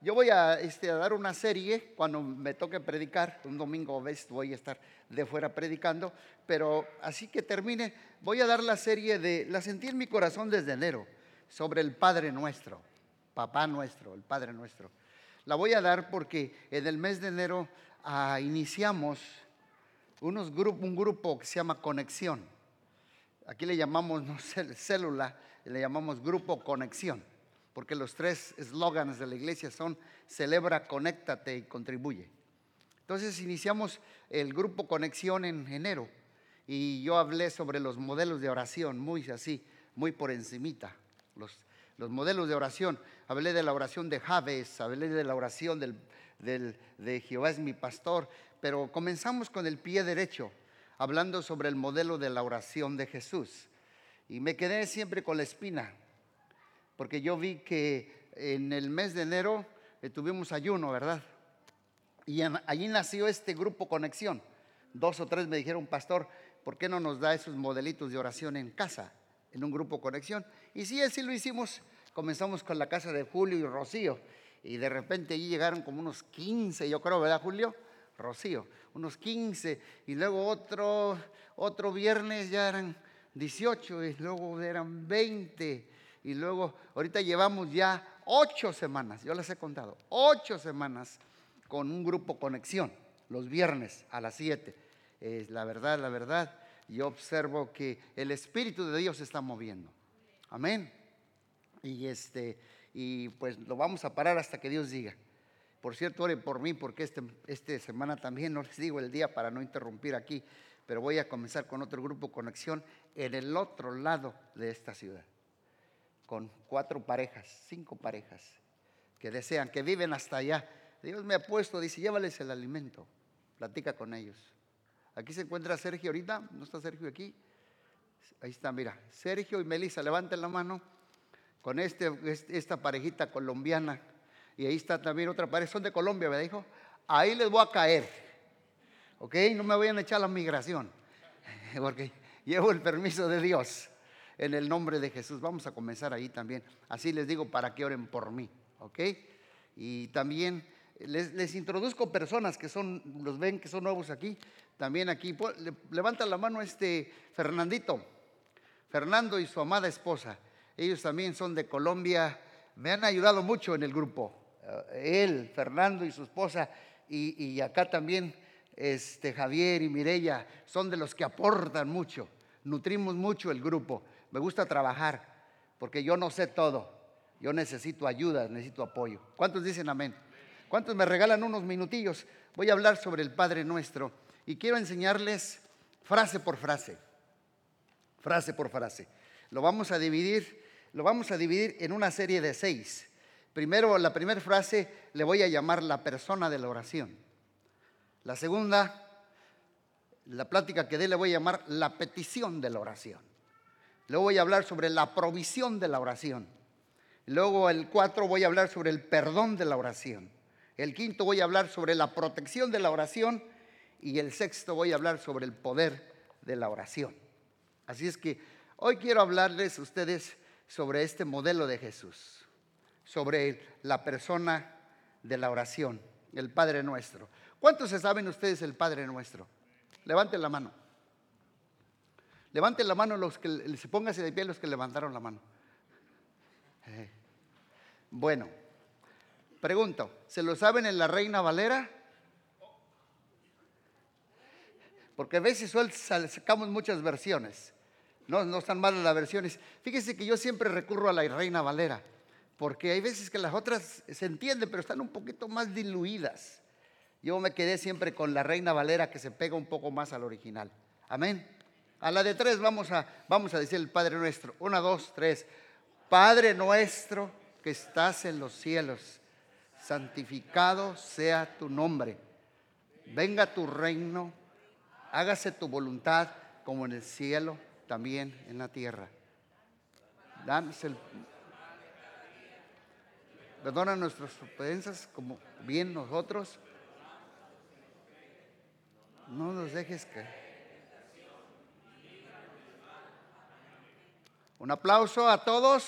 Yo voy a, este, a dar una serie cuando me toque predicar, un domingo voy a estar de fuera predicando, pero así que termine, voy a dar la serie de, la sentí en mi corazón desde enero, sobre el Padre Nuestro, Papá Nuestro, el Padre Nuestro. La voy a dar porque en el mes de enero ah, iniciamos unos un grupo que se llama Conexión. Aquí le llamamos no, célula, le llamamos Grupo Conexión porque los tres eslóganes de la iglesia son celebra, conéctate y contribuye. Entonces iniciamos el grupo Conexión en enero y yo hablé sobre los modelos de oración, muy así, muy por encimita, los, los modelos de oración. Hablé de la oración de Javes, hablé de la oración de Jehová es mi pastor, pero comenzamos con el pie derecho, hablando sobre el modelo de la oración de Jesús. Y me quedé siempre con la espina, porque yo vi que en el mes de enero eh, tuvimos ayuno, ¿verdad? Y allí nació este grupo Conexión. Dos o tres me dijeron, pastor, ¿por qué no nos da esos modelitos de oración en casa, en un grupo Conexión? Y sí, así lo hicimos. Comenzamos con la casa de Julio y Rocío. Y de repente allí llegaron como unos 15, yo creo, ¿verdad, Julio? Rocío, unos 15. Y luego otro, otro viernes ya eran 18 y luego eran 20 y luego ahorita llevamos ya ocho semanas, yo les he contado, ocho semanas con un grupo conexión, los viernes a las siete. Es la verdad, la verdad, yo observo que el Espíritu de Dios se está moviendo. Amén. Y este, y pues lo vamos a parar hasta que Dios diga. Por cierto, ore por mí porque este, esta semana también, no les digo el día para no interrumpir aquí, pero voy a comenzar con otro grupo conexión en el otro lado de esta ciudad con cuatro parejas, cinco parejas que desean, que viven hasta allá. Dios me ha puesto, dice, llévales el alimento, platica con ellos. Aquí se encuentra Sergio ahorita, ¿no está Sergio aquí? Ahí está, mira, Sergio y Melissa, levanten la mano con este, esta parejita colombiana. Y ahí está también otra pareja, son de Colombia, me dijo. Ahí les voy a caer, ¿ok? No me vayan a echar la migración, porque llevo el permiso de Dios en el nombre de Jesús. Vamos a comenzar ahí también. Así les digo para que oren por mí, ¿ok? Y también les, introduzco personas que son, los ven que son nuevos aquí. También aquí, levanta la mano este Fernandito, Fernando y su amada esposa. Ellos también son de Colombia. Me han ayudado mucho en el grupo. Eh, él, Fernando y su esposa, y, y acá también este, Javier y Mirella, son de los que aportan mucho. Nutrimos mucho el grupo me gusta trabajar, porque yo no sé todo. Yo necesito ayuda, necesito apoyo. ¿Cuántos dicen amén? ¿Cuántos me regalan unos minutillos? Voy a hablar sobre el Padre Nuestro y quiero enseñarles frase por frase. Frase por frase. Lo vamos a dividir, lo vamos a dividir en una serie de seis. Primero, la primera frase le voy a llamar la persona de la oración. La segunda, la plática que dé le voy a llamar la petición de la oración. Luego voy a hablar sobre la provisión de la oración. Luego el cuatro voy a hablar sobre el perdón de la oración. El quinto voy a hablar sobre la protección de la oración. Y el sexto voy a hablar sobre el poder de la oración. Así es que hoy quiero hablarles a ustedes sobre este modelo de Jesús, sobre la persona de la oración, el Padre Nuestro. ¿Cuántos se saben ustedes el Padre Nuestro? Levanten la mano. Levanten la mano los que se pónganse de pie los que levantaron la mano. Eh, bueno, pregunto, ¿se lo saben en la Reina Valera? Porque a veces sacamos muchas versiones. No, no están malas las versiones. Fíjese que yo siempre recurro a la Reina Valera, porque hay veces que las otras se entienden, pero están un poquito más diluidas. Yo me quedé siempre con la Reina Valera que se pega un poco más al original. Amén. A la de tres vamos a, vamos a decir el Padre nuestro. Una, dos, tres. Padre nuestro que estás en los cielos, santificado sea tu nombre. Venga tu reino, hágase tu voluntad como en el cielo, también en la tierra. Danos el... Perdona nuestras ofensas como bien nosotros. No nos dejes caer Un aplauso a todos.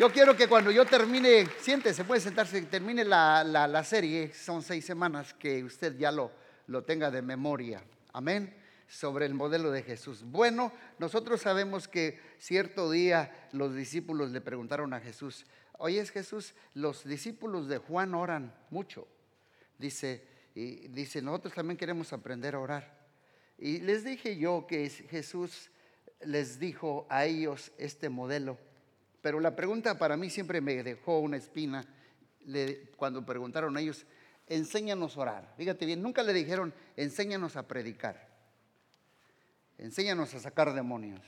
Yo quiero que cuando yo termine, siéntese, puede sentarse, termine la, la, serie, son seis semanas, que usted ya lo, lo tenga de memoria. Amén. Sobre el modelo de Jesús. Bueno, nosotros sabemos que cierto día los discípulos le preguntaron a Jesús, oye Jesús, los discípulos de Juan oran mucho. Dice, y dice, nosotros también queremos aprender a orar. Y les dije yo que Jesús les dijo a ellos este modelo pero la pregunta para mí siempre me dejó una espina cuando preguntaron a ellos, enséñanos a orar. Fíjate bien, nunca le dijeron, enséñanos a predicar, enséñanos a sacar demonios,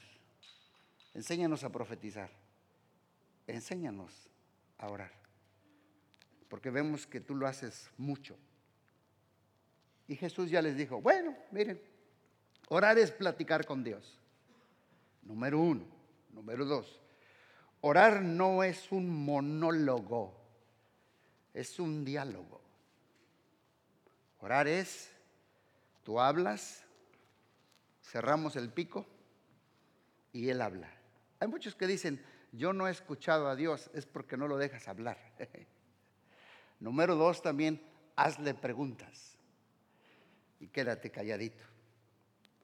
enséñanos a profetizar, enséñanos a orar. Porque vemos que tú lo haces mucho. Y Jesús ya les dijo, bueno, miren, orar es platicar con Dios. Número uno. Número dos, Orar no es un monólogo, es un diálogo. Orar es, tú hablas, cerramos el pico y Él habla. Hay muchos que dicen, yo no he escuchado a Dios, es porque no lo dejas hablar. Número dos también, hazle preguntas y quédate calladito.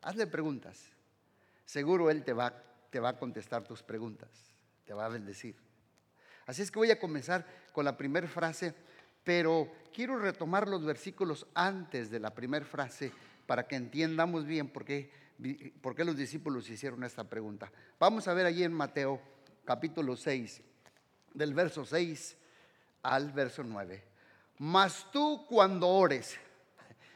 Hazle preguntas. Seguro Él te va, te va a contestar tus preguntas te va a bendecir. Así es que voy a comenzar con la primera frase, pero quiero retomar los versículos antes de la primera frase para que entiendamos bien por qué, por qué los discípulos hicieron esta pregunta. Vamos a ver allí en Mateo capítulo 6, del verso 6 al verso 9. Mas tú cuando ores,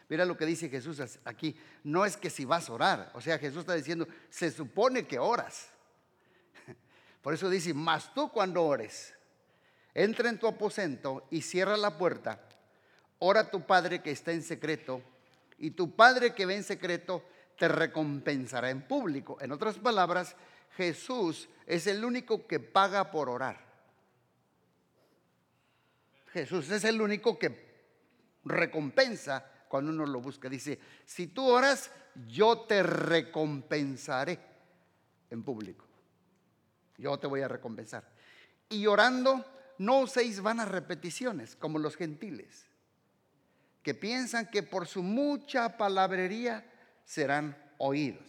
mira lo que dice Jesús aquí, no es que si vas a orar, o sea, Jesús está diciendo, se supone que oras. Por eso dice, mas tú cuando ores, entra en tu aposento y cierra la puerta, ora a tu Padre que está en secreto, y tu Padre que ve en secreto te recompensará en público. En otras palabras, Jesús es el único que paga por orar. Jesús es el único que recompensa cuando uno lo busca. Dice, si tú oras, yo te recompensaré en público yo te voy a recompensar. Y orando, no uséis vanas repeticiones como los gentiles, que piensan que por su mucha palabrería serán oídos.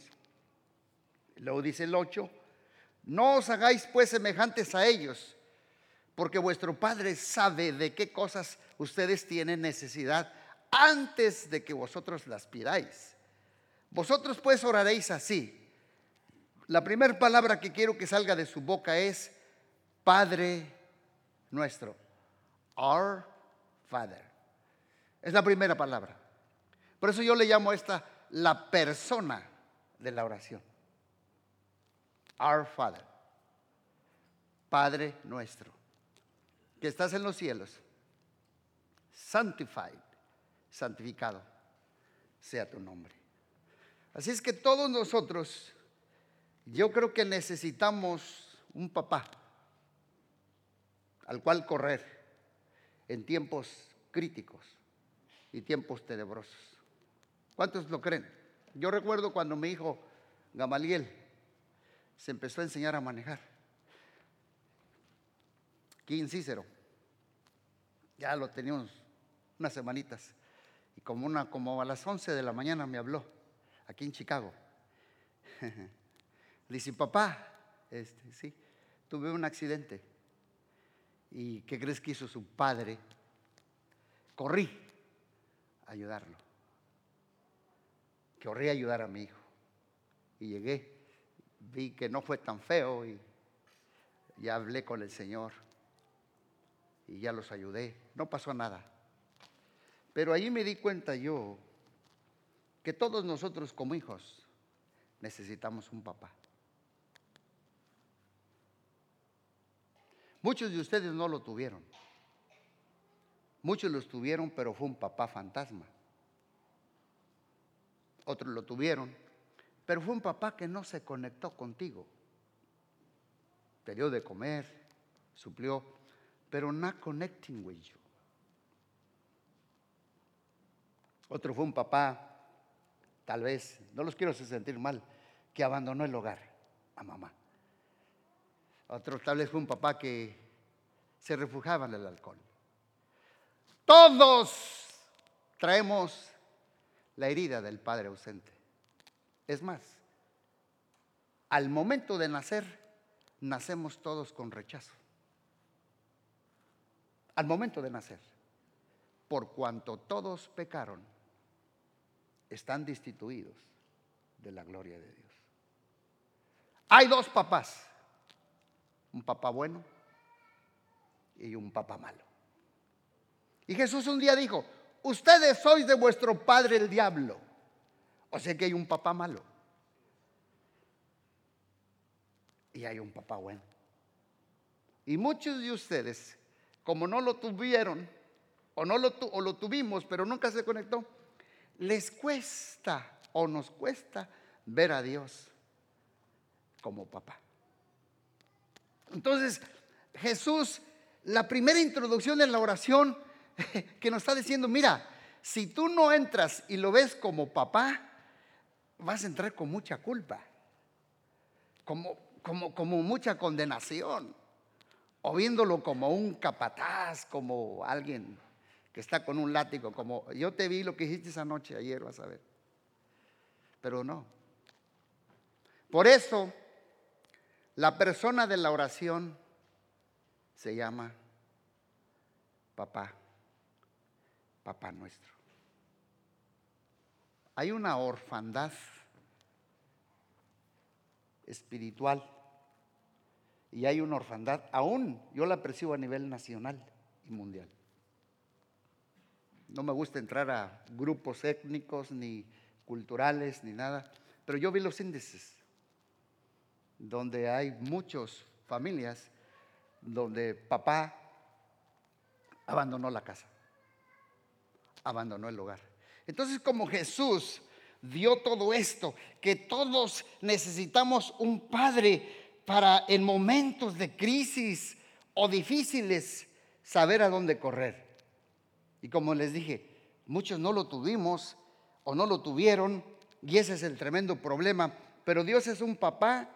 Luego dice el 8, no os hagáis pues semejantes a ellos, porque vuestro Padre sabe de qué cosas ustedes tienen necesidad antes de que vosotros las pidáis. Vosotros pues oraréis así. La primera palabra que quiero que salga de su boca es Padre nuestro. Our Father. Es la primera palabra. Por eso yo le llamo a esta la persona de la oración. Our Father. Padre nuestro. Que estás en los cielos. Sanctified. Santificado sea tu nombre. Así es que todos nosotros yo creo que necesitamos un papá al cual correr en tiempos críticos y tiempos tenebrosos. ¿Cuántos lo creen? Yo recuerdo cuando mi hijo Gamaliel se empezó a enseñar a manejar. Aquí Cícero. Ya lo teníamos unas semanitas. Y como, una, como a las 11 de la mañana me habló, aquí en Chicago. dice, papá, este, sí, tuve un accidente. ¿Y qué crees que hizo su padre? Corrí a ayudarlo. Corrí a ayudar a mi hijo. Y llegué, vi que no fue tan feo y ya hablé con el Señor. Y ya los ayudé. No pasó nada. Pero ahí me di cuenta yo que todos nosotros como hijos necesitamos un papá. Muchos de ustedes no lo tuvieron. Muchos lo tuvieron, pero fue un papá fantasma. Otros lo tuvieron, pero fue un papá que no se conectó contigo. Te dio de comer, suplió, pero no connecting with you. Otro fue un papá, tal vez, no los quiero sentir mal, que abandonó el hogar a mamá. Otro tal vez fue un papá que se refugiaban en el alcohol. Todos traemos la herida del padre ausente. Es más, al momento de nacer, nacemos todos con rechazo. Al momento de nacer, por cuanto todos pecaron, están destituidos de la gloria de Dios. Hay dos papás, un papá bueno y un papá malo. Y Jesús un día dijo, ustedes sois de vuestro padre el diablo. O sea que hay un papá malo. Y hay un papá bueno. Y muchos de ustedes, como no lo tuvieron, o no lo, o lo tuvimos, pero nunca se conectó, les cuesta o nos cuesta ver a Dios como papá. Entonces, Jesús, la primera introducción en la oración que nos está diciendo, mira, si tú no entras y lo ves como papá, vas a entrar con mucha culpa, como, como, como mucha condenación, o viéndolo como un capataz, como alguien está con un látigo, como yo te vi lo que hiciste esa noche, ayer vas a ver. Pero no. Por eso, la persona de la oración se llama papá papá nuestro. Hay una orfandad espiritual y hay una orfandad, aún yo la percibo a nivel nacional y mundial. No me gusta entrar a grupos étnicos ni culturales ni nada, pero yo vi los índices donde hay muchas familias donde papá abandonó la casa abandonó el hogar. Entonces como Jesús dio todo esto, que todos necesitamos un padre para en momentos de crisis o difíciles saber a dónde correr. Y como les dije, muchos no lo tuvimos o no lo tuvieron y ese es el tremendo problema. Pero Dios es un papá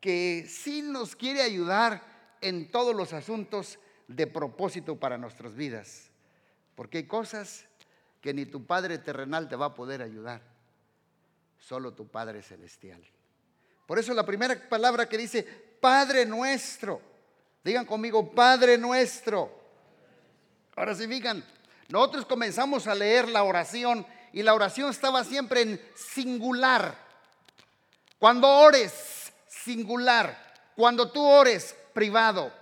que sí nos quiere ayudar en todos los asuntos de propósito para nuestras vidas. Porque hay cosas que ni tu Padre terrenal te va a poder ayudar, solo tu Padre celestial. Por eso la primera palabra que dice, Padre nuestro, digan conmigo, Padre nuestro. Ahora sí, digan, nosotros comenzamos a leer la oración y la oración estaba siempre en singular. Cuando ores, singular. Cuando tú ores, privado.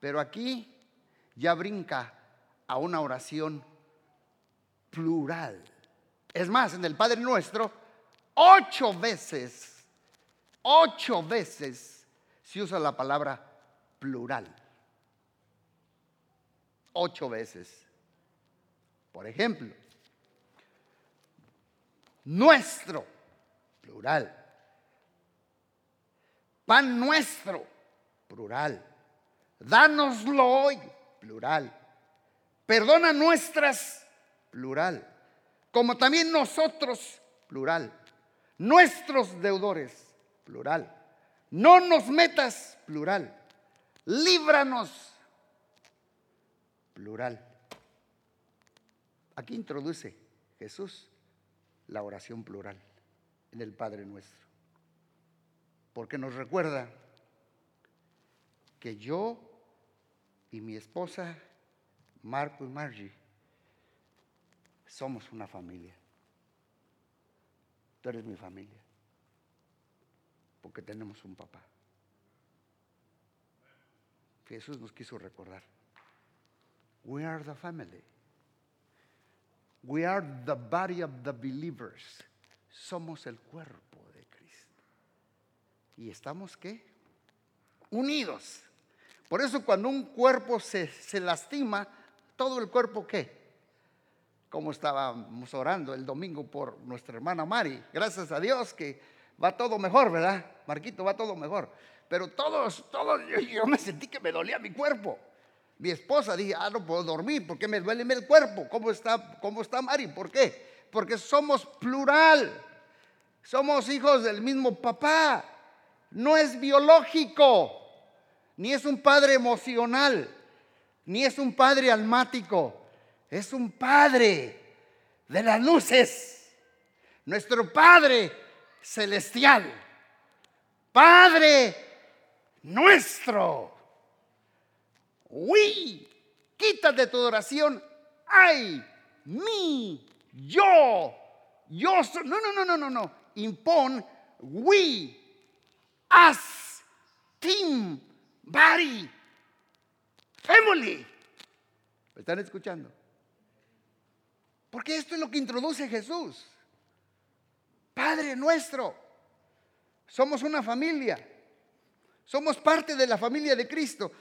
Pero aquí ya brinca a una oración plural. Es más, en el Padre Nuestro, ocho veces, ocho veces se usa la palabra plural. Ocho veces. Por ejemplo, nuestro, plural. Pan nuestro, plural. Dánoslo hoy, plural. Perdona nuestras, plural. Como también nosotros, plural. Nuestros deudores, plural. No nos metas, plural. Líbranos, plural. Aquí introduce Jesús la oración plural en el Padre nuestro. Porque nos recuerda que yo y mi esposa, Marco y Margie, somos una familia. Tú eres mi familia. Porque tenemos un papá. Jesús nos quiso recordar. We are the family. We are the body of the believers. Somos el cuerpo de Cristo. ¿Y estamos qué? Unidos. Por eso cuando un cuerpo se, se lastima, todo el cuerpo qué? como estábamos orando el domingo por nuestra hermana Mari. Gracias a Dios que va todo mejor, ¿verdad? Marquito, va todo mejor. Pero todos, todos, yo, me sentí que me dolía mi cuerpo. Mi esposa dije, ah, no puedo dormir porque me duele el cuerpo. ¿Cómo está, cómo está Mari? ¿Por qué? Porque somos plural. Somos hijos del mismo papá. No es biológico. ni es un Padre emocional, ni es un Padre almático, es un Padre de las luces, nuestro Padre celestial, Padre nuestro. Uy, quítate tu oración, ay, mi, yo, yo soy, no, no, no, no, no, no, impon, we, us, team, body, family. ¿Me están escuchando? Porque esto es lo que introduce Jesús. Padre nuestro. Somos una familia. Somos parte de la familia de Cristo.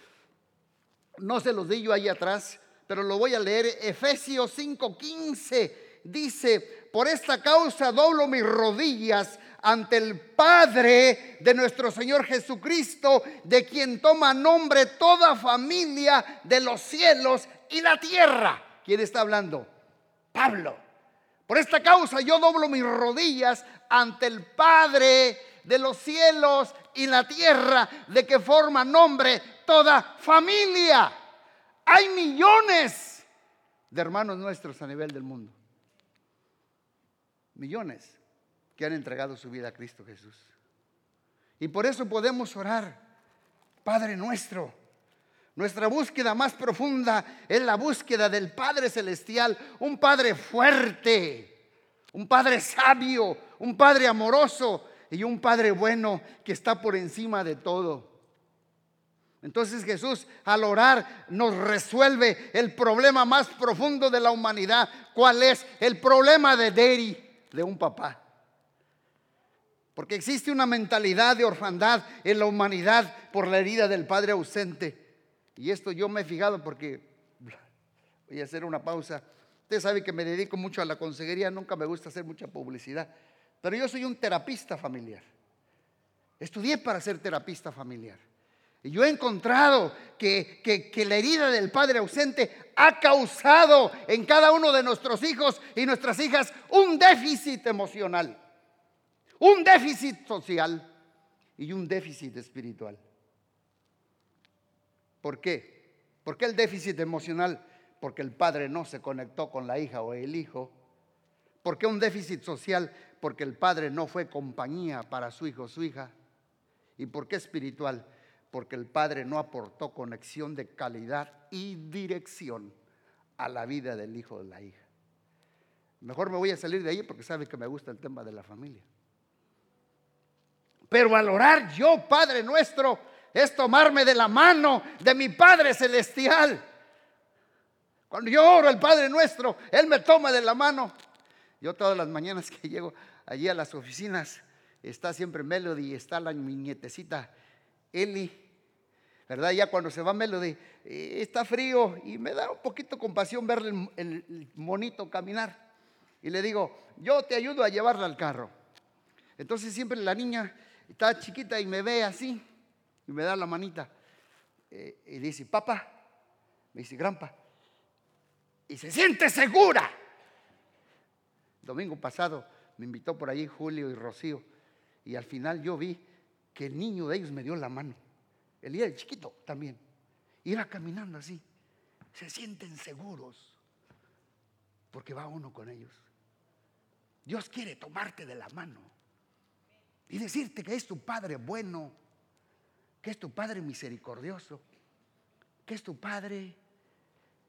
No se los di yo ahí atrás, pero lo voy a leer. Efesios 5:15 dice, por esta causa doblo mis rodillas ante el Padre de nuestro Señor Jesucristo, de quien toma nombre toda familia de los cielos y la tierra. ¿Quién está hablando? Pablo. Por esta causa yo doblo mis rodillas ante el Padre de los cielos y la tierra, de que forma nombre toda familia. Hay millones de hermanos nuestros a nivel del mundo. Millones que han entregado su vida a Cristo Jesús. Y por eso podemos orar, Padre nuestro. Nuestra búsqueda más profunda es la búsqueda del Padre Celestial, un Padre fuerte, un Padre sabio, un Padre amoroso y un Padre bueno que está por encima de todo. Entonces Jesús al orar nos resuelve el problema más profundo de la humanidad. ¿Cuál es? El problema de Deri, de un papá. Porque existe una mentalidad de orfandad en la humanidad por la herida del padre ausente. Y esto yo me he fijado porque voy a hacer una pausa. Usted sabe que me dedico mucho a la consejería, nunca me gusta hacer mucha publicidad. Pero yo soy un terapista familiar. Estudié para ser terapista familiar. Y yo he encontrado que, que, la herida del padre ausente ha causado en cada uno de nuestros hijos y nuestras hijas un déficit emocional, un déficit social y un déficit espiritual. ¿Por qué? ¿Por qué el déficit emocional? Porque el padre no se conectó con la hija o el hijo. ¿Por qué un déficit social? Porque el padre no fue compañía para su hijo o su hija. ¿Y por qué espiritual? Porque el padre no aportó conexión de calidad y dirección a la vida del hijo o de la hija. Mejor me voy a salir de ahí porque sabe que me gusta el tema de la familia. Pero al orar yo, Padre nuestro, es tomarme de la mano de mi Padre Celestial. Cuando yo oro al Padre nuestro, Él me toma de la mano. Yo todas las mañanas que llego allí a las oficinas, está siempre Melody, está la mi Eli, ¿verdad? Ya cuando se va Melody, eh, está frío y me da un poquito compasión verle el monito caminar. Y le digo, yo te ayudo a llevarla al carro. Entonces siempre la niña está chiquita y me ve así y me da la manita eh, y dice, papá, me dice, granpa, y se siente segura. Domingo pasado me invitó por allí Julio y Rocío y al final yo vi que el niño de ellos me dio la mano, el día de chiquito también, iba caminando así, se sienten seguros. Porque va uno con ellos. Dios quiere tomarte de la mano. Y decirte que es tu Padre bueno que es tu Padre misericordioso, que es tu Padre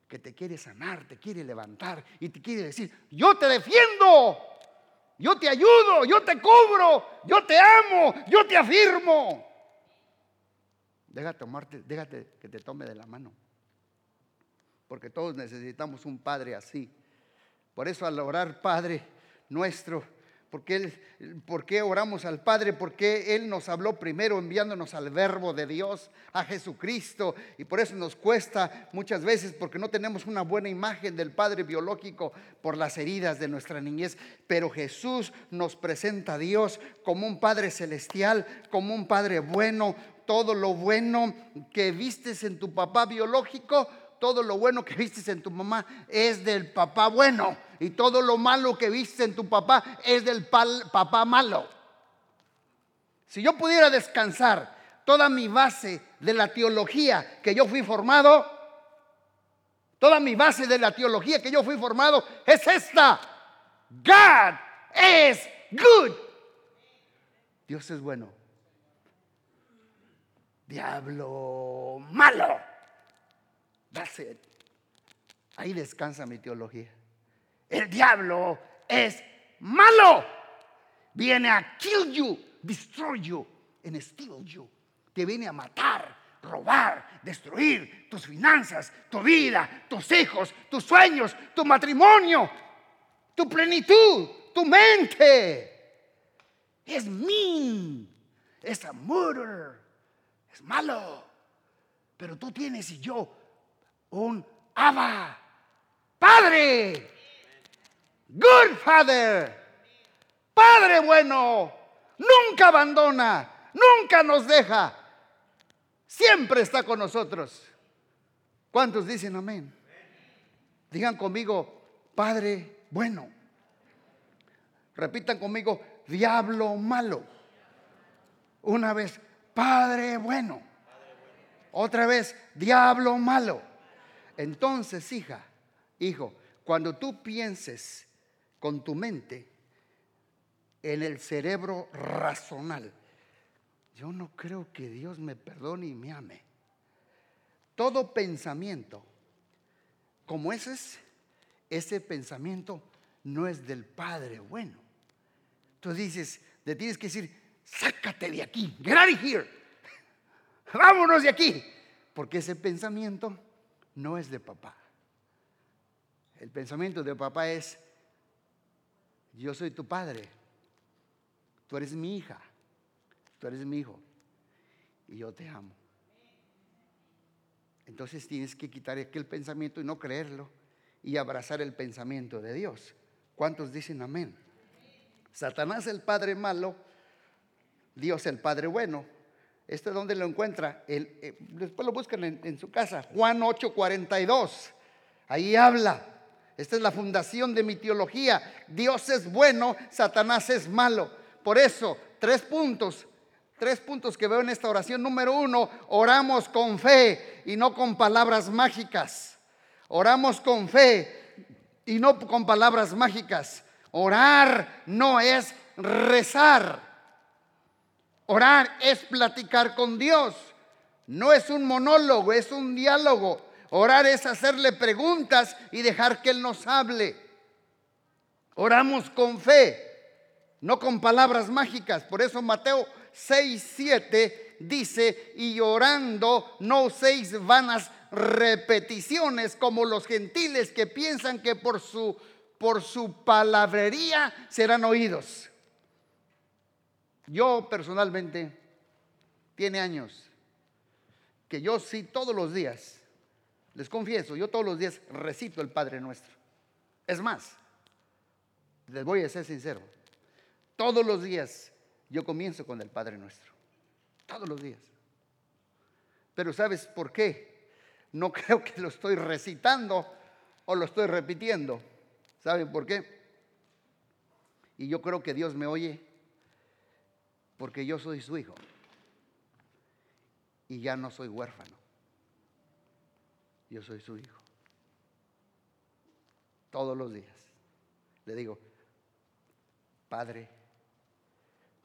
que te quiere sanar, te quiere levantar y te quiere decir, yo te defiendo, yo te ayudo, yo te cubro, yo te amo, yo te afirmo. Déjate, tomarte, déjate que te tome de la mano, porque todos necesitamos un Padre así. Por eso al orar Padre nuestro, ¿Por qué, oramos al Padre? Porque Él nos habló primero enviándonos al Verbo de Dios, a Jesucristo. Y por eso nos cuesta muchas veces porque no tenemos una buena imagen del Padre biológico por las heridas de nuestra niñez. Pero Jesús nos presenta a Dios como un Padre celestial, como un Padre bueno. Todo lo bueno que vistes en tu papá biológico, todo lo bueno que vistes en tu mamá es del papá bueno y todo lo malo que viste en tu papá es del papá malo. Si yo pudiera descansar toda mi base de la teología que yo fui formado, toda mi base de la teología que yo fui formado es esta. God is good. Dios es bueno. Diablo malo. That's it. Ahí descansa mi teología. El diablo es malo. Viene a kill you, destroy you and steal you. Te viene a matar, robar, destruir tus finanzas, tu vida, tus hijos, tus sueños, tu matrimonio, tu plenitud, tu mente. Es mean. Es a murder. Es malo. Pero tú tienes y yo un Abba, Padre. Good Father. Padre bueno. Nunca abandona. Nunca nos deja. Siempre está con nosotros. ¿Cuántos dicen amén? Digan conmigo, Padre bueno. Repitan conmigo, diablo malo. Una vez, Padre bueno. Otra vez, diablo malo. Entonces, hija, hijo, cuando tú pienses con tu mente en el cerebro racional, yo no creo que Dios me perdone y me ame. Todo pensamiento como ese es, ese pensamiento no es del Padre bueno. Tú dices, le tienes que decir, sácate de aquí, get out of here, vámonos de aquí, porque ese pensamiento no es de papá. El pensamiento de papá es, yo soy tu padre, tú eres mi hija, tú eres mi hijo y yo te amo. Entonces tienes que quitar aquel pensamiento y no creerlo y abrazar el pensamiento de Dios. ¿Cuántos dicen amén? Satanás el padre malo, Dios el padre bueno. ¿Este es donde lo encuentra? Eh, después lo buscan en, su casa. Juan 8:42. Ahí habla. Esta es la fundación de mi teología. Dios es bueno, Satanás es malo. Por eso, tres puntos. Tres puntos que veo en esta oración. Número uno, oramos con fe y no con palabras mágicas. Oramos con fe y no con palabras mágicas. Orar no es rezar. Orar es platicar con Dios. No es un monólogo, es un diálogo. Orar es hacerle preguntas y dejar que Él nos hable. Oramos con fe, no con palabras mágicas. Por eso Mateo 6, 7 dice, y orando no seis vanas repeticiones como los gentiles que piensan que por su, por su palabrería serán oídos. Yo personalmente, tiene años que yo sí todos los días, les confieso, yo todos los días recito el Padre Nuestro. Es más, les voy a ser sincero, todos los días yo comienzo con el Padre Nuestro. Todos los días. Pero ¿sabes por qué? No creo que lo estoy recitando o lo estoy repitiendo. ¿Saben por qué? Y yo creo que Dios me oye porque yo soy su hijo y ya no soy huérfano. Yo soy su hijo. Todos los días le digo, Padre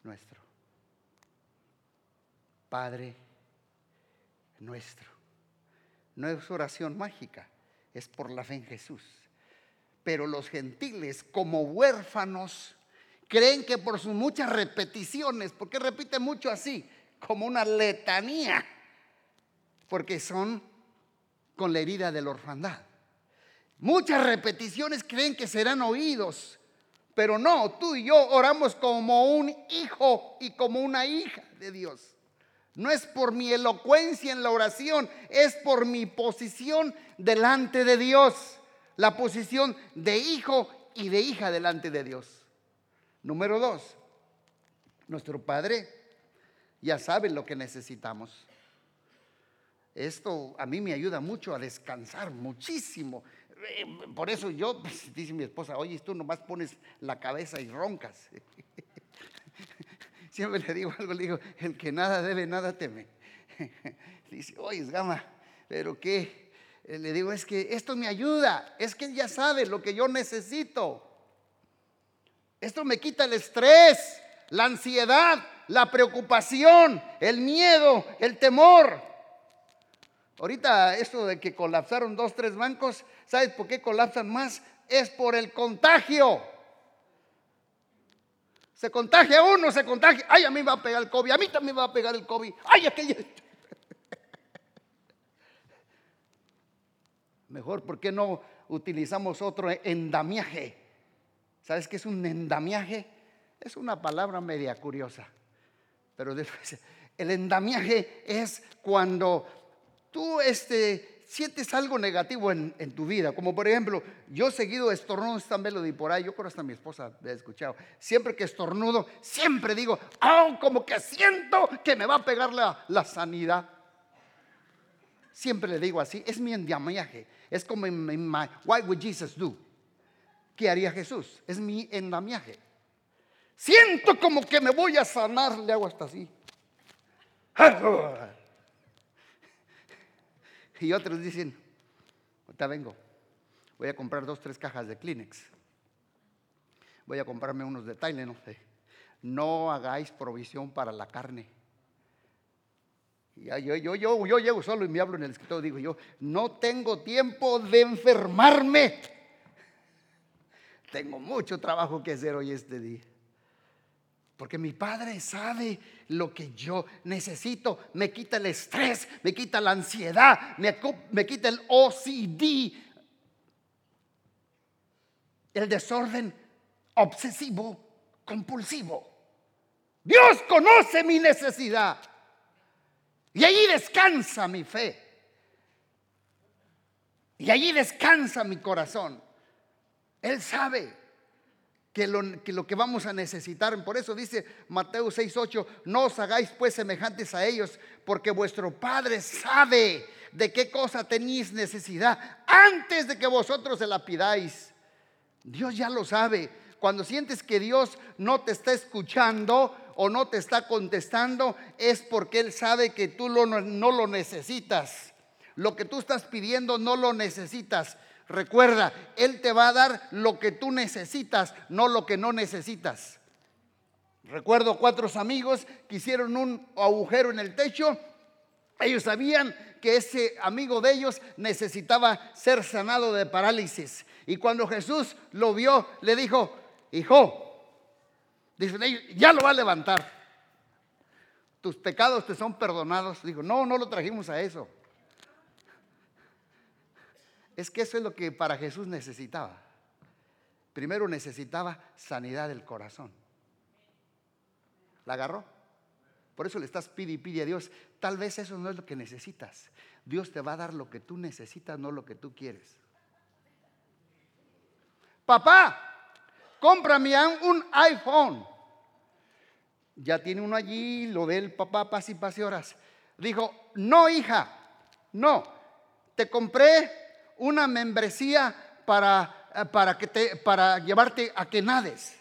nuestro, Padre nuestro. No es oración mágica, es por la fe en Jesús. Pero los gentiles, como huérfanos, creen que por sus muchas repeticiones, porque repite mucho así, como una letanía, porque son con la herida de la orfandad. Muchas repeticiones creen que serán oídos, pero no, tú y yo oramos como un hijo y como una hija de Dios. No es por mi elocuencia en la oración, es por mi posición delante de Dios. La posición de hijo y de hija delante de Dios. Número dos, nuestro Padre ya sabe lo que necesitamos. Esto a mí me ayuda mucho a descansar muchísimo. Eh, por eso yo, pues, dice mi esposa, oye, tú nomás pones la cabeza y roncas. siempre le digo algo, le digo, el que nada debe, nada teme. Dice, oye, Gama, pero qué. Eh, le digo, es que esto me ayuda, es que él ya sabe lo que yo necesito. Esto me quita el estrés, la ansiedad, la preocupación, el miedo, el temor. Ahorita esto de que colapsaron dos, tres bancos, ¿sabes por qué colapsan más? Es por el contagio. Se contagia uno, se contagia. Ay, a mí me va a pegar el COVID, a mí también me va a pegar el COVID. Ay, aquel. Mejor, ¿por qué no utilizamos otro endamiaje? ¿Sabes qué es un endamiaje? Es una palabra media curiosa. Pero después, el endamiaje es cuando tú este, sientes algo negativo en, tu vida. Como por ejemplo, yo seguido estornudo esta melody por ahí. Yo creo hasta mi esposa me ha escuchado. Siempre que estornudo, siempre digo, oh, como que siento que me va a pegar la, la sanidad. Siempre le digo así, es mi endamiaje. Es como en, my, Why would Jesus do? ¿Qué haría Jesús? Es mi endamiaje. Siento como que me voy a sanar, le hago hasta así. Y otros dicen, ahorita vengo, voy a comprar dos, tres cajas de Kleenex. Voy a comprarme unos de Tylenol. No hagáis provisión para la carne yo, yo, yo, yo llego solo y me hablo en el escritorio, digo yo, no tengo tiempo de enfermarme. Tengo mucho trabajo que hacer hoy este día. Porque mi padre sabe lo que yo necesito. Me quita el estrés, me quita la ansiedad, me, me quita el OCD, el desorden obsesivo compulsivo. Dios conoce mi necesidad. Y allí descansa mi fe. Y allí descansa mi corazón. Él sabe que lo, que vamos a necesitar. Por eso dice Mateo 6:8, no os hagáis pues semejantes a ellos, porque vuestro Padre sabe de qué cosa tenéis necesidad antes de que vosotros se la pidáis. Dios ya lo sabe. Cuando sientes que Dios no te está escuchando, o no te está contestando es porque Él sabe que tú no lo necesitas. Lo que tú estás pidiendo no lo necesitas. Recuerda, Él te va a dar lo que tú necesitas, no lo que no necesitas. Recuerdo cuatro amigos que hicieron un agujero en el techo. Ellos sabían que ese amigo de ellos necesitaba ser sanado de parálisis. Y cuando Jesús lo vio, le dijo, hijo, Dicen ellos, ya lo va a levantar. Tus pecados te son perdonados. Digo, no, no lo trajimos a eso. Es que eso es lo que para Jesús necesitaba. Primero necesitaba sanidad del corazón. ¿La agarró? Por eso le estás pide y pide a Dios. Tal vez eso no es lo que necesitas. Dios te va a dar lo que tú necesitas, no lo que tú quieres. Papá, cómprame un iPhone. Ya tiene uno allí, lo ve el papá, pase y pase horas. Dijo, no hija, no, te compré una membresía para, eh, para, que para llevarte a que nades.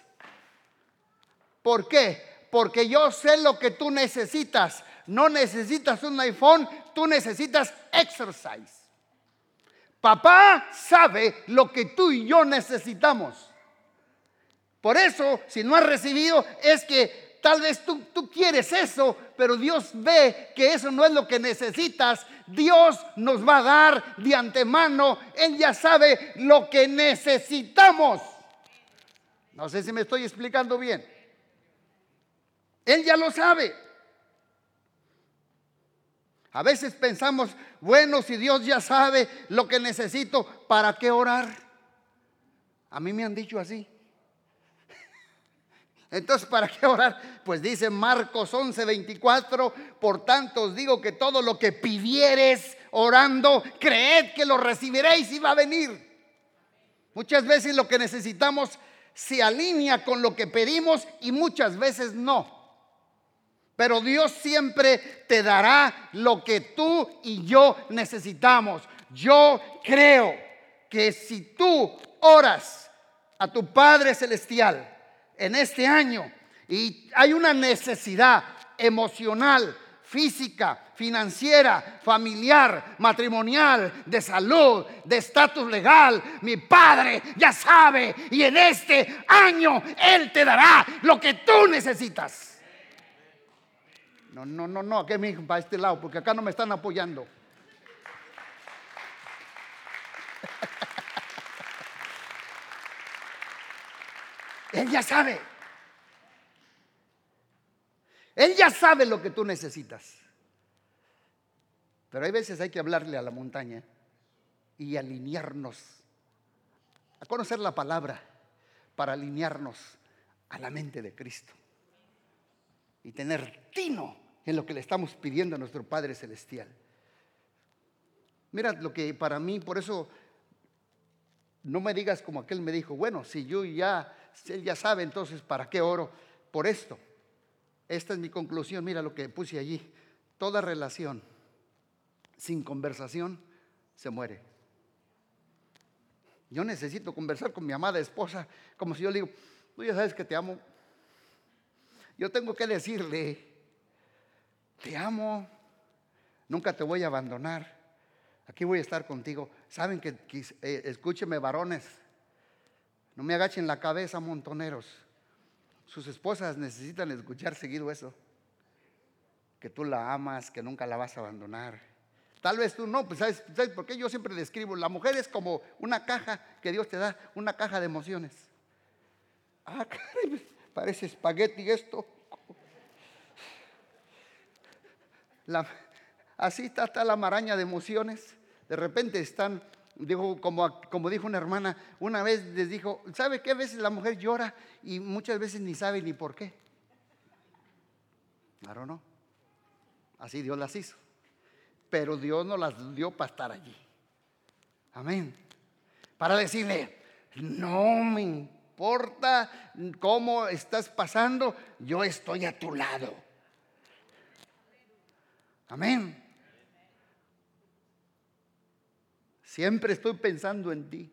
¿Por qué? Porque yo sé lo que tú necesitas. No necesitas un iPhone, tú necesitas exercise. Papá sabe lo que tú y yo necesitamos. Por eso, si no has recibido, es que tal vez tú, tú quieres eso, pero Dios ve que eso no es lo que necesitas. Dios nos va a dar de antemano. Él ya sabe lo que necesitamos. No sé si me estoy explicando bien. Él ya lo sabe. A veces pensamos, bueno, si Dios ya sabe lo que necesito, ¿para qué orar? A mí me han dicho así. Entonces, ¿para qué orar? Pues dice Marcos 11, 24, por tanto os digo que todo lo que pidieres orando, creed que lo recibiréis y va a venir. Muchas veces lo que necesitamos se alinea con lo que pedimos y muchas veces no. Pero Dios siempre te dará lo que tú y yo necesitamos. Yo creo que si tú oras a tu Padre Celestial, en este año y hay una necesidad emocional, física, financiera, familiar, matrimonial, de salud, de estatus legal. Mi Padre ya sabe y en este año Él te dará lo que tú necesitas. No, no, no, no, aquí para este lado, porque acá no me están apoyando. Él ya sabe. Él ya sabe lo que tú necesitas. Pero hay veces hay que hablarle a la montaña y alinearnos, a conocer la palabra para alinearnos a la mente de Cristo y tener tino en lo que le estamos pidiendo a nuestro Padre Celestial. Mira lo que para mí, por eso no me digas como aquel me dijo, bueno, si yo ya, él ya sabe, entonces, ¿para qué oro por esto? Esta es mi conclusión, mira lo que puse allí. Toda relación sin conversación se muere. Yo necesito conversar con mi amada esposa como si yo le digo, tú ya sabes que te amo. Yo tengo que decirle, te amo, nunca te voy a abandonar, aquí voy a estar contigo. Saben que, eh, escúcheme varones, no me agachen la cabeza montoneros. Sus esposas necesitan escuchar seguido eso. Que tú la amas, que nunca la vas a abandonar. Tal vez tú no, pues ¿sabes, ¿sabes por qué yo siempre describo? La mujer es como una caja que Dios te da, una caja de emociones. Ah, caray, parece espagueti esto. así está, está la maraña de emociones. De repente están dijo, como, como dijo una hermana, una vez les dijo, ¿sabe qué? A veces la mujer llora y muchas veces ni sabe ni por qué. Claro, no. Así Dios las hizo. Pero Dios no las dio para estar allí. Amén. Para decirle, no me importa cómo estás pasando, yo estoy a tu lado. Amén. Siempre estoy pensando en ti.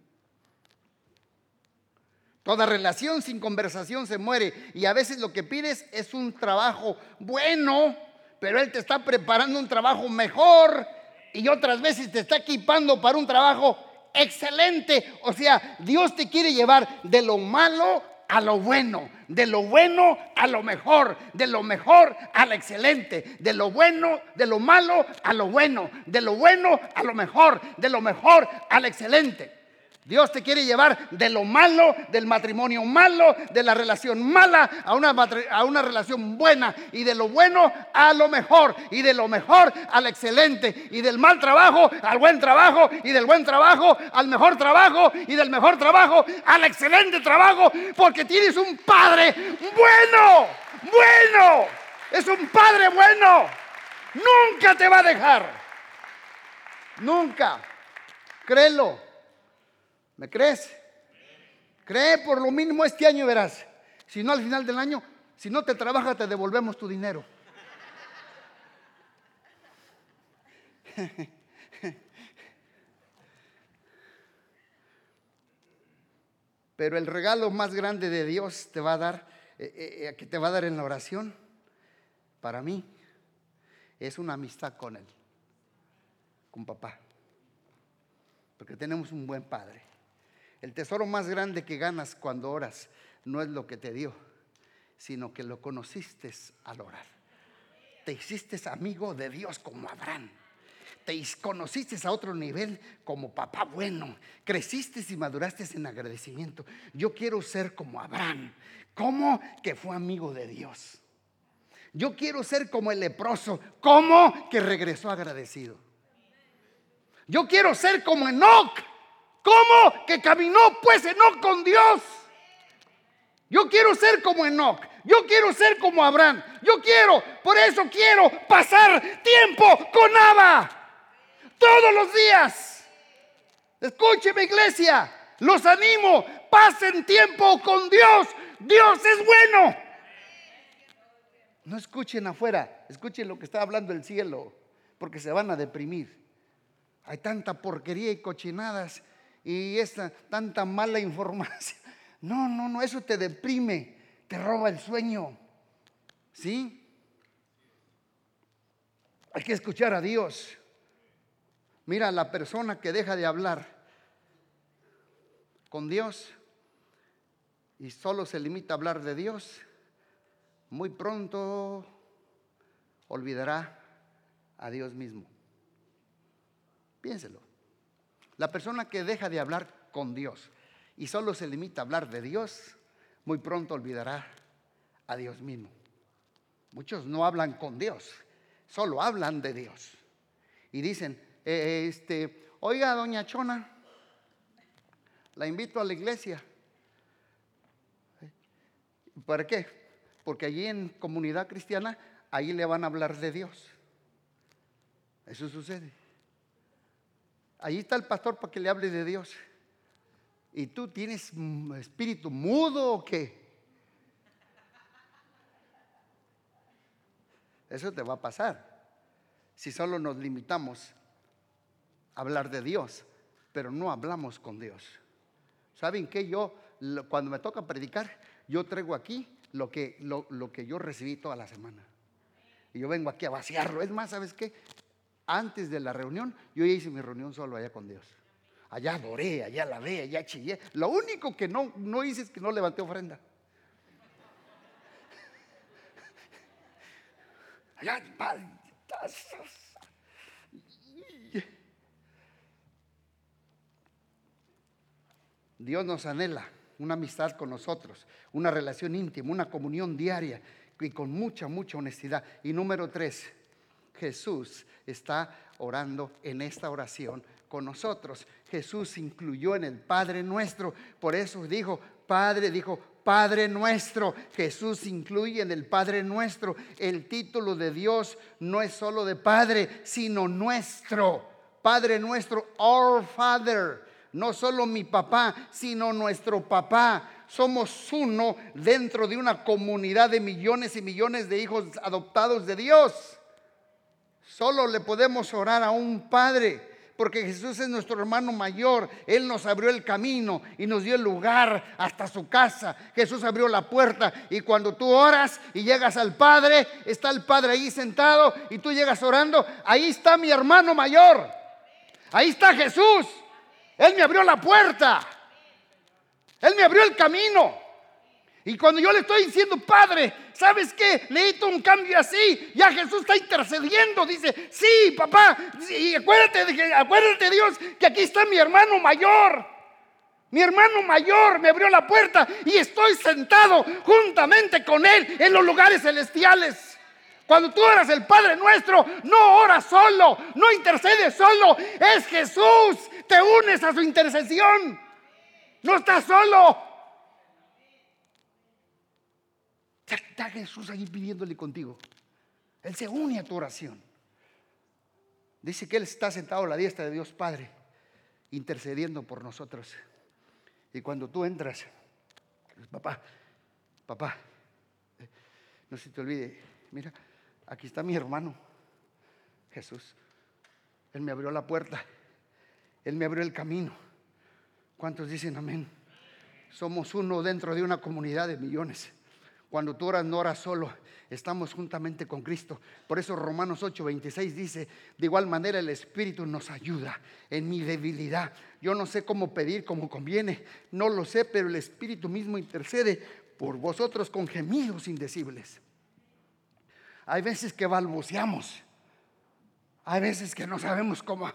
Toda relación sin conversación se muere y a veces lo que pides es un trabajo bueno, pero Él te está preparando un trabajo mejor y otras veces te está equipando para un trabajo excelente. O sea, Dios te quiere llevar de lo malo a lo bueno, de lo bueno a lo mejor, de lo mejor a lo excelente, de lo bueno, de lo malo a lo bueno, de lo bueno a lo mejor, de lo mejor a lo excelente. Dios te quiere llevar de lo malo, del matrimonio malo, de la relación mala a una, relación buena. Y de lo bueno a lo mejor. Y de lo mejor al excelente. Y del mal trabajo al buen trabajo. Y del buen trabajo al mejor trabajo. Y del mejor trabajo al excelente trabajo. Porque tienes un padre bueno, bueno, es un padre bueno, nunca te va a dejar, nunca, créelo. ¿Me crees? Cree por lo mínimo este año verás. Si no al final del año, si no te trabajas, te devolvemos tu dinero. Pero el regalo más grande de Dios te va a dar, eh, eh, eh, que te va a dar en la oración, para mí, es una amistad con Él, con papá. Porque tenemos un buen padre. El tesoro más grande que ganas cuando oras no es lo que te dio, sino que lo conociste al orar. Te hiciste amigo de Dios como Abraham. Te conociste a otro nivel como papá bueno. Creciste y maduraste en agradecimiento. Yo quiero ser como Abraham. ¿Cómo? Que fue amigo de Dios. Yo quiero ser como el leproso. ¿Cómo? Que regresó agradecido. Yo quiero ser como Enoch ¿Cómo? Que caminó pues Enoch con Dios. Yo quiero ser como Enoch. Yo quiero ser como Abraham. Yo quiero, por eso quiero pasar tiempo con Abba. Todos los días. Escúcheme iglesia. Los animo. Pasen tiempo con Dios. Dios es bueno. No escuchen afuera. Escuchen lo que está hablando el cielo. Porque se van a deprimir. Hay tanta porquería y cochinadas y esta tanta mala información. No, no, no, eso te deprime, te roba el sueño. ¿Sí? Hay que escuchar a Dios. Mira, la persona que deja de hablar con Dios y solo se limita a hablar de Dios, muy pronto olvidará a Dios mismo. Piénselo. La persona que deja de hablar con Dios y solo se limita a hablar de Dios, muy pronto olvidará a Dios mismo. Muchos no hablan con Dios, solo hablan de Dios. Y dicen, eh, este, oiga, doña Chona, la invito a la iglesia. ¿Para qué? Porque allí en comunidad cristiana, ahí le van a hablar de Dios. Eso sucede. Allí está el pastor para que le hable de Dios. ¿Y tú tienes espíritu mudo o qué? Eso te va a pasar si solo nos limitamos a hablar de Dios, pero no hablamos con Dios. ¿Saben qué? Yo, cuando me toca predicar, yo traigo aquí lo que, lo, lo que yo recibí toda la semana. Y yo vengo aquí a vaciarlo. Es más, ¿sabes qué? Antes de la reunión, yo ya hice mi reunión solo allá con Dios. Allá adoré, allá lavé, allá chillé. Lo único que no, no hice es que no levanté ofrenda. Allá, Dios nos anhela una amistad con nosotros, una relación íntima, una comunión diaria y con mucha, mucha honestidad. Y número tres, Jesús está orando en esta oración con nosotros. Jesús incluyó en el Padre nuestro, por eso dijo, Padre, dijo, Padre nuestro. Jesús incluye en el Padre nuestro. El título de Dios no es solo de Padre, sino nuestro. Padre nuestro, our Father. No solo mi papá, sino nuestro papá. Somos uno dentro de una comunidad de millones y millones de hijos adoptados de Dios. Solo le podemos orar a un Padre porque Jesús es nuestro hermano mayor. Él nos abrió el camino y nos dio el lugar hasta su casa. Jesús abrió la puerta y cuando tú oras y llegas al Padre, está el Padre ahí sentado y tú llegas orando, ahí está mi hermano mayor. Ahí está Jesús. Él me abrió la puerta. Él me abrió el camino. Y cuando yo le estoy diciendo, Padre, ¿sabes qué? Necesito un cambio así. Ya Jesús está intercediendo. Dice, sí, papá. Y acuérdate, acuérdate Dios, que aquí está mi hermano mayor. Mi hermano mayor me abrió la puerta y estoy sentado juntamente con él en los lugares celestiales. Cuando tú oras el Padre nuestro, no oras solo, no intercedes solo. Es Jesús. Te unes a su intercesión. No estás solo. Está Jesús ahí pidiéndole contigo. Él se une a tu oración. Dice que Él está sentado a la diestra de Dios Padre, intercediendo por nosotros. Y cuando tú entras, papá, papá, no se te olvide, mira, aquí está mi hermano, Jesús. Él me abrió la puerta, Él me abrió el camino. ¿Cuántos dicen amén? Somos uno dentro de una comunidad de millones. Cuando tú oras, no oras solo, estamos juntamente con Cristo. Por eso Romanos 8, 26 dice, de igual manera el Espíritu nos ayuda en mi debilidad. Yo no sé cómo pedir como conviene, no lo sé, pero el Espíritu mismo intercede por vosotros con gemidos indecibles. Hay veces que balbuceamos, hay veces que no sabemos cómo,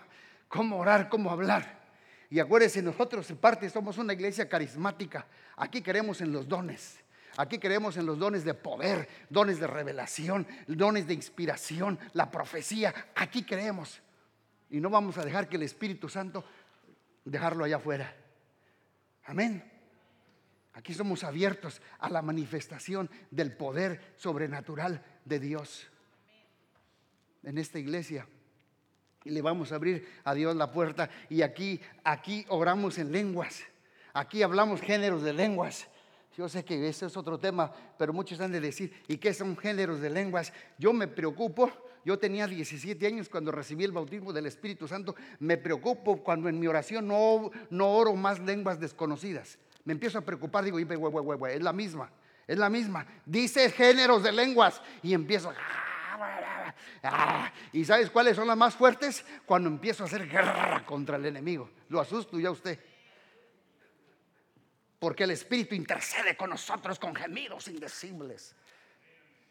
cómo orar, cómo hablar. Y acuérdense, nosotros en parte somos una iglesia carismática. Aquí queremos en los dones. Aquí creemos en los dones de poder, dones de revelación, dones de inspiración, la profecía. Aquí creemos. Y no vamos a dejar que el Espíritu Santo dejarlo allá afuera. Amén. Aquí somos abiertos a la manifestación del poder sobrenatural de Dios. En esta iglesia y le vamos a abrir a Dios la puerta y aquí aquí oramos en lenguas. Aquí hablamos géneros de lenguas. Yo sé que ese es otro tema, pero muchos han de decir, ¿y qué son géneros de lenguas? Yo me preocupo, yo tenía 17 años cuando recibí el bautismo del Espíritu Santo, me preocupo cuando en mi oración no, no oro más lenguas desconocidas. Me empiezo a preocupar, digo, es la misma, Es la misma. Dice géneros de lenguas y empiezo. ¿Y sabes cuáles son las más fuertes? Cuando empiezo a hacer guerra contra el enemigo. Lo asusto ya usted. Porque el Espíritu intercede con nosotros con gemidos indecibles.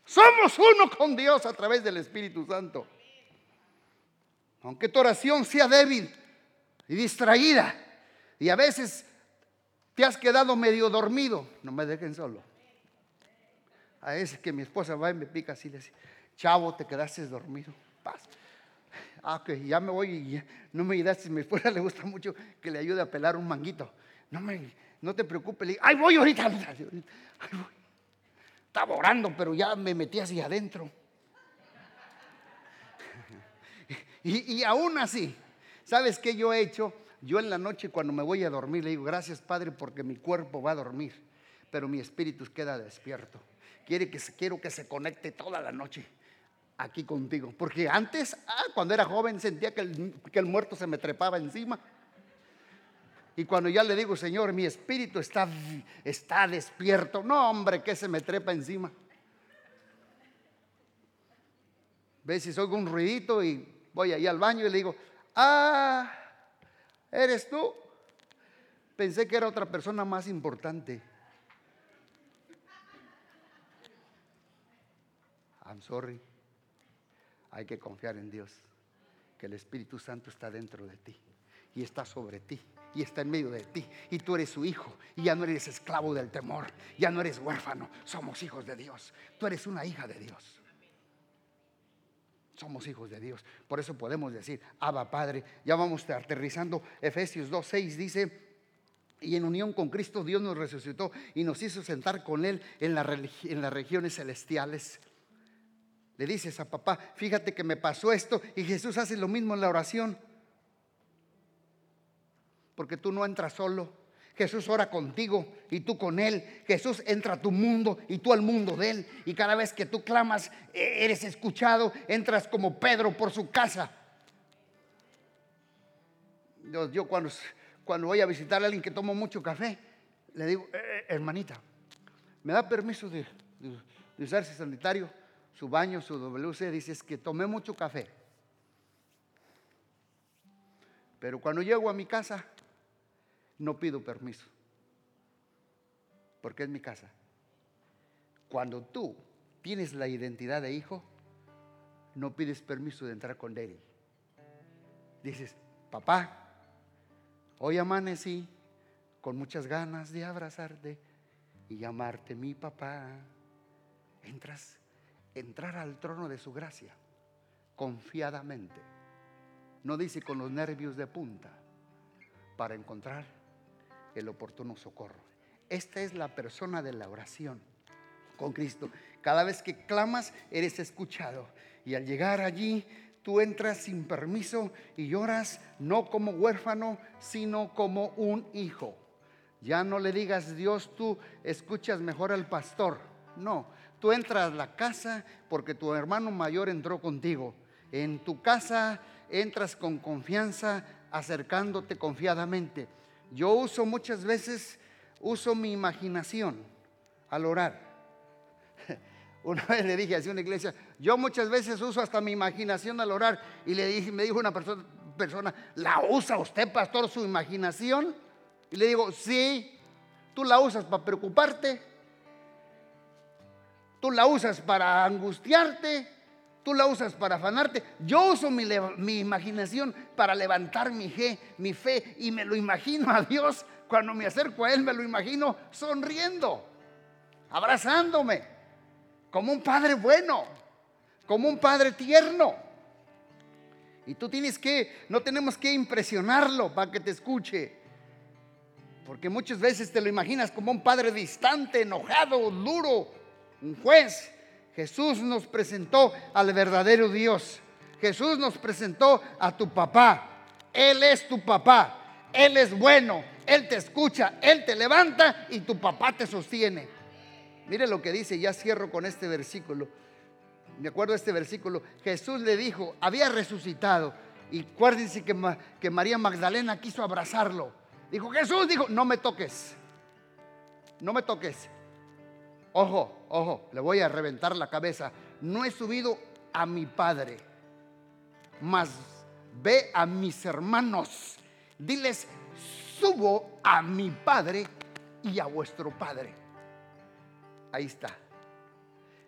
Somos uno con Dios a través del Espíritu Santo. Aunque tu oración sea débil y distraída y a veces te has quedado medio dormido, no me dejen solo. A veces que mi esposa va y me pica así, le dice, chavo, te quedaste dormido. Paz. Ah, ok, ya me voy y no me ayudaste. A mi esposa le gusta mucho que le ayude a pelar un manguito. No, me, no te preocupes, le digo, ay, voy ahorita. Voy. Estaba orando, pero ya me metí hacia adentro. Y, aún así, ¿sabes qué yo he hecho? Yo en la noche cuando me voy a dormir le digo, gracias Padre porque mi cuerpo va a dormir, pero mi espíritu queda despierto. Quiere que, quiero que se conecte toda la noche aquí contigo. Porque antes, ah, cuando era joven, sentía que el, muerto se me trepaba encima. Y cuando ya le digo, Señor, mi espíritu está, está despierto. No, hombre, que se me trepa encima. Ves si oigo un ruidito y voy ahí al baño y le digo, ah, ¿eres tú? Pensé que era otra persona más importante. I'm sorry. Hay que confiar en Dios, que el Espíritu Santo está dentro de ti y está sobre ti y está en medio de ti. Y tú eres su hijo y ya no eres esclavo del temor, ya no eres huérfano, somos hijos de Dios. Tú eres una hija de Dios. Somos hijos de Dios. Por eso podemos decir, Abba Padre, ya vamos aterrizando. Efesios 2.6 dice, y en unión con Cristo Dios nos resucitó y nos hizo sentar con Él en, en las regiones celestiales. Le dices a papá, fíjate que me pasó esto y Jesús hace lo mismo en la oración porque tú no entras solo. Jesús ora contigo y tú con Él. Jesús entra a tu mundo y tú al mundo de Él. Y cada vez que tú clamas, e-, eres escuchado, entras como Pedro por su casa. Yo, cuando, voy a visitar a alguien que toma mucho café, le digo, eh, eh, hermanita, ¿me da permiso de, de, usar ese sanitario, su baño, su WC? Dices que tomé mucho café. Pero cuando llego a mi casa, no pido permiso, porque es mi casa. Cuando tú tienes la identidad de hijo, no pides permiso de entrar con él. Dices, papá, hoy amanecí con muchas ganas de abrazarte y llamarte mi papá. Entras, entrar al trono de su gracia, confiadamente. No dice con los nervios de punta, para encontrar el oportuno socorro. Esta es la persona de la oración con Cristo. Cada vez que clamas, eres escuchado. Y al llegar allí, tú entras sin permiso y lloras no como huérfano, sino como un hijo. Ya no le digas, Dios, tú escuchas mejor al pastor. No, tú entras a la casa porque tu hermano mayor entró contigo. En tu casa entras con confianza, acercándote confiadamente. Yo uso muchas veces, uso mi imaginación al orar. Una vez le dije a una iglesia, yo muchas veces uso hasta mi imaginación al orar. Y le dije, me dijo una persona, persona, ¿la usa usted, pastor, su imaginación? Y le digo, sí, tú la usas para preocuparte, tú la usas para angustiarte, Tú la usas para afanarte. Yo uso mi, imaginación para levantar mi fe, mi fe y me lo imagino a Dios. Cuando me acerco a Él, me lo imagino sonriendo, abrazándome, como un padre bueno, como un padre tierno. Y tú tienes que, no tenemos que impresionarlo para que te escuche. Porque muchas veces te lo imaginas como un padre distante, enojado, duro, un juez. Jesús nos presentó al verdadero Dios. Jesús nos presentó a tu papá. Él es tu papá. Él es bueno. Él te escucha. Él te levanta y tu papá te sostiene. Mire lo que dice. Ya cierro con este versículo. Me acuerdo de este versículo. Jesús le dijo, había resucitado. Y acuérdense que, que María Magdalena quiso abrazarlo. Dijo, Jesús dijo, no me toques. No me toques. Ojo, ojo, le voy a reventar la cabeza. No he subido a mi Padre, mas ve a mis hermanos. Diles, subo a mi Padre y a vuestro Padre. Ahí está.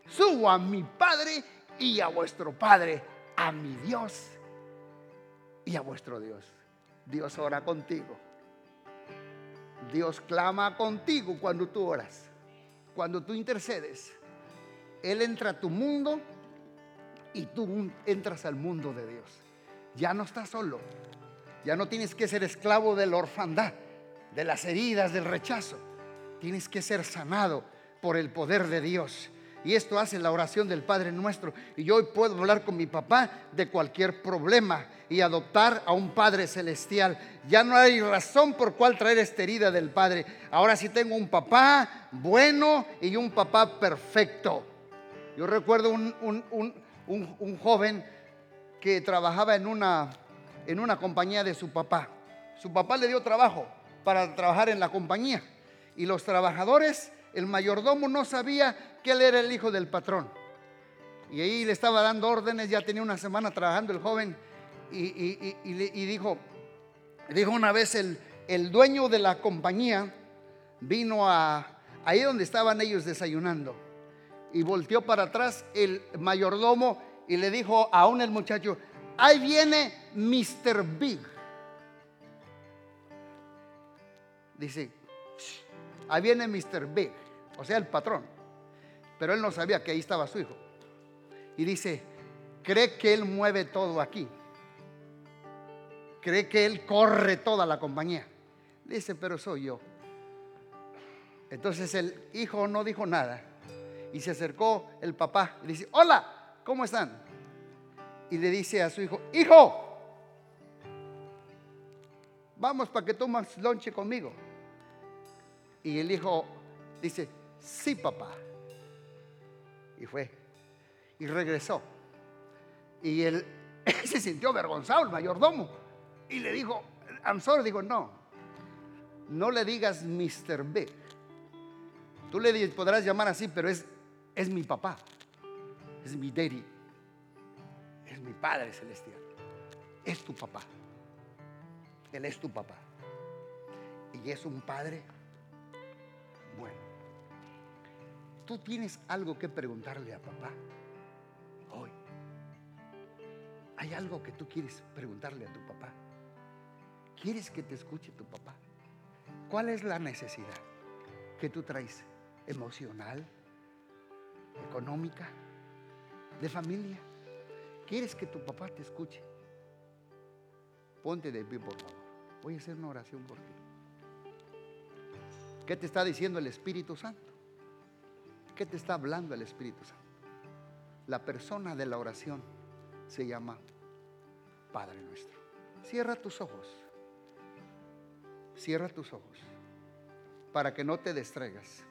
Subo a mi Padre y a vuestro Padre, a mi Dios y a vuestro Dios. Dios ora contigo. Dios clama contigo cuando tú oras, cuando tú intercedes. Él entra a tu mundo y tú entras al mundo de Dios. Ya no estás solo. Ya no tienes que ser esclavo de la orfandad, de las heridas, del rechazo. Tienes que ser sanado por el poder de Dios. Y esto hace la oración del Padre nuestro. Y yo hoy puedo hablar con mi papá de cualquier problema y adoptar a un Padre celestial. Ya no hay razón por cual traer esta herida del Padre. Ahora sí tengo un papá bueno y un papá perfecto. Yo recuerdo un, joven que trabajaba en una, en una compañía de su papá. Su papá le dio trabajo para trabajar en la compañía. Y los trabajadores, el mayordomo no sabía que él era el hijo del patrón. Y ahí le estaba dando órdenes, ya tenía una semana trabajando el joven y, dijo, dijo una vez el, el, dueño de la compañía vino a ahí donde estaban ellos desayunando y volteó para atrás el mayordomo y le dijo aún el muchacho, ahí viene Mr. Big. Dice, ahí viene Mr. Big, o sea, el patrón. Pero él no sabía que ahí estaba su hijo. Y dice, cree que él mueve todo aquí. Cree que él corre toda la compañía. Dice, pero soy yo. Entonces el hijo no dijo nada. Y se acercó el papá y dice, hola, ¿cómo están? Y le dice a su hijo, hijo, vamos para que tomas lonche conmigo. Y el hijo dice, sí, papá. Y fue. Y regresó. Y él, se sintió avergonzado, el mayordomo. Y le dijo, I'm sorry, digo, no. No le digas Mr. B. Tú le podrás llamar así, pero es, es mi papá. Es mi daddy. Es mi Padre Celestial. Es tu papá. Él es tu papá. Y es un Padre Tú tienes algo que preguntarle a papá hoy. ¿Hay algo que tú quieres preguntarle a tu papá? ¿Quieres que te escuche tu papá? ¿Cuál es la necesidad que tú traes? ¿Emocional? ¿Económica? ¿De familia? ¿Quieres que tu papá te escuche? Ponte de pie, por favor. Voy a hacer una oración por ti. ¿Qué te está diciendo el Espíritu Santo? ¿Qué te está hablando el Espíritu Santo? La persona de la oración se llama Padre nuestro. Cierra tus ojos. Cierra tus ojos para que no te distraigas.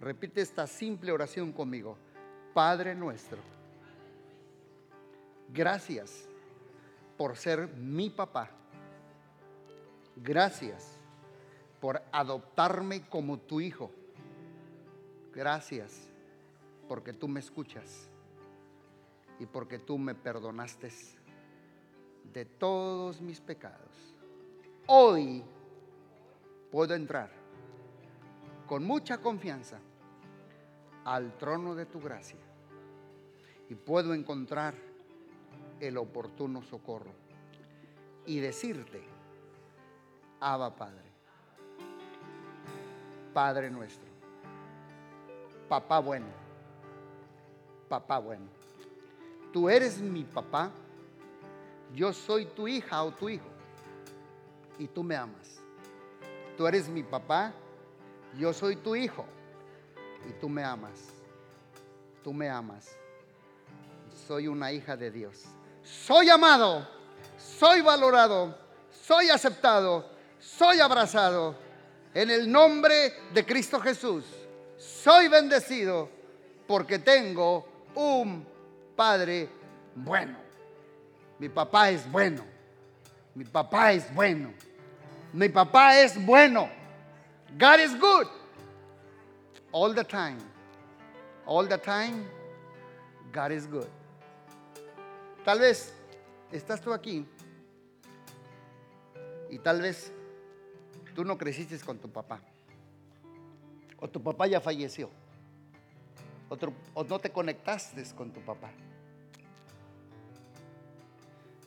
Repite esta simple oración conmigo. Padre nuestro, gracias por ser mi papá. Gracias por adoptarme como tu hijo Gracias porque tú me escuchas y porque tú me perdonaste de todos mis pecados. Hoy puedo entrar con mucha confianza al trono de tu gracia y puedo encontrar el oportuno socorro y decirte, Abba Padre, Padre nuestro papá bueno. Papá bueno. Tú eres mi papá. Yo soy tu hija o tu hijo. Y tú me amas. Tú eres mi papá. Yo soy tu hijo. Y tú me amas. Tú me amas. Soy una hija de Dios. Soy amado. Soy valorado. Soy aceptado. Soy abrazado. En el nombre de Cristo Jesús soy bendecido porque tengo un Padre bueno. Mi papá es bueno. Mi papá es bueno. Mi papá es bueno. God is good. All the time. All the time, God is good. Tal vez estás tú aquí y tal vez tú no creciste con tu papá. O tu papá ya falleció. o no te conectaste con tu papá.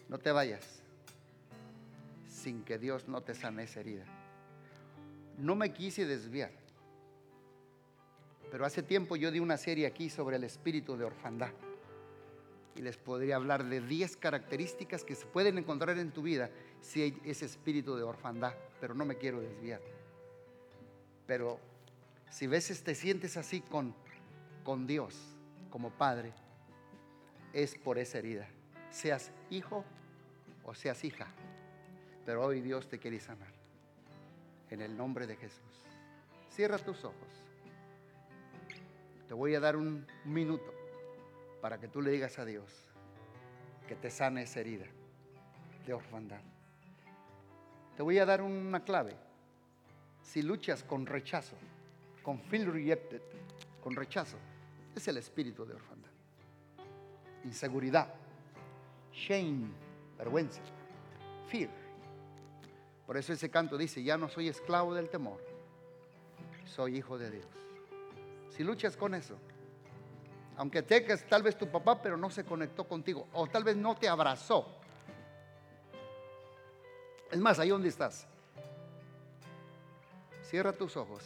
No te vayas sin que Dios no te sane esa herida. No me quise desviar. Pero hace tiempo yo di una serie aquí sobre el espíritu de orfandad. Y les podría hablar de 10 características que se pueden encontrar en tu vida si hay ese espíritu de orfandad. Pero no me quiero desviar. Pero si veces te sientes así con, con Dios como padre, es por esa herida. Seas hijo o seas hija. Pero hoy Dios te quiere sanar. En el nombre de Jesús. Cierra tus ojos. Te voy a dar un minuto para que tú le digas a Dios que te sane esa herida de orfandad. Te voy a dar una clave. Si luchas con rechazo, con feel rejected, con rechazo, es el espíritu de orfandad. Inseguridad, shame, vergüenza, fear. Por eso ese canto dice, ya no soy esclavo del temor, soy hijo de Dios. Si luchas con eso, aunque teques tal vez tu papá, pero no se conectó contigo, o tal vez no te abrazó. Es más, ahí donde estás, cierra tus ojos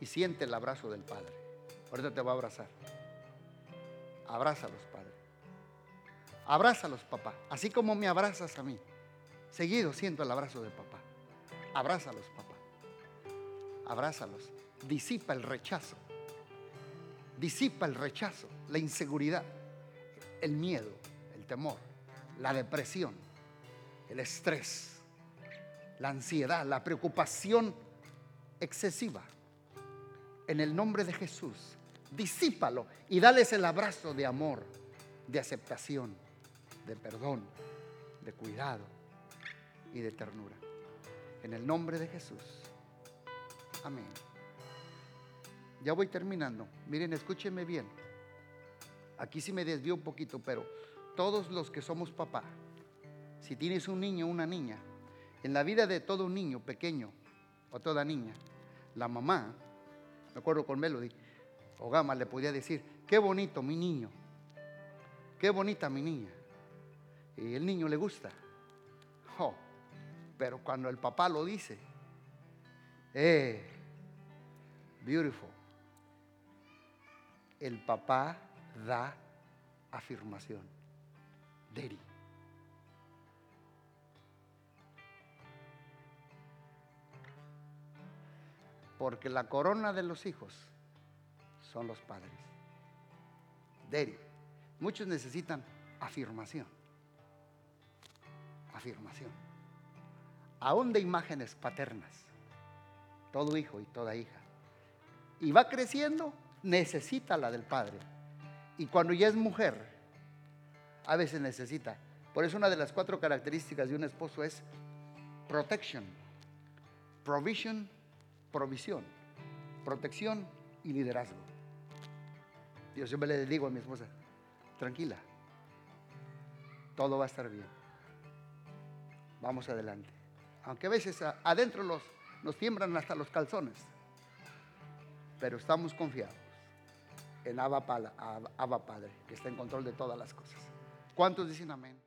y siente el abrazo del Padre. Ahorita te va a abrazar. Abrázalos, Padre. Abrázalos, papá. Así como me abrazas a mí. Seguido siento el abrazo del papá. Abrázalos, papá. Abrázalos. Disipa el rechazo. Disipa el rechazo, la inseguridad, el miedo, el temor, la depresión, el estrés, la ansiedad, la preocupación excesiva. En el nombre de Jesús, disípalo y dales el abrazo de amor, de aceptación, de perdón, de cuidado y de ternura. En el nombre de Jesús. Amén. Ya voy terminando. Miren, escúchenme bien. Aquí sí me desvío un poquito, pero todos los que somos papá, si tienes un niño o una niña, en la vida de todo niño pequeño o toda niña, la mamá, me acuerdo con Melody, o Gama le podía decir, qué bonito mi niño, qué bonita mi niña. Y el niño le gusta. Oh, pero cuando el papá lo dice, eh, beautiful el papá da afirmación. Daddy. Porque la corona de los hijos son los padres. Daddy. Muchos necesitan afirmación. Afirmación. Aún de imágenes paternas. Todo hijo y toda hija. Y va creciendo necesita la del padre. Y cuando ya es mujer, a veces necesita. Por eso una de las cuatro características de un esposo es protection, provision, provisión, protección y liderazgo. Yo siempre le digo a mi esposa, tranquila, todo va a estar bien. Vamos adelante. Aunque a veces adentro los, nos tiembran hasta los calzones, pero estamos confiados en Abba, Padre, que está en control de todas las cosas. ¿Cuántos dicen amén?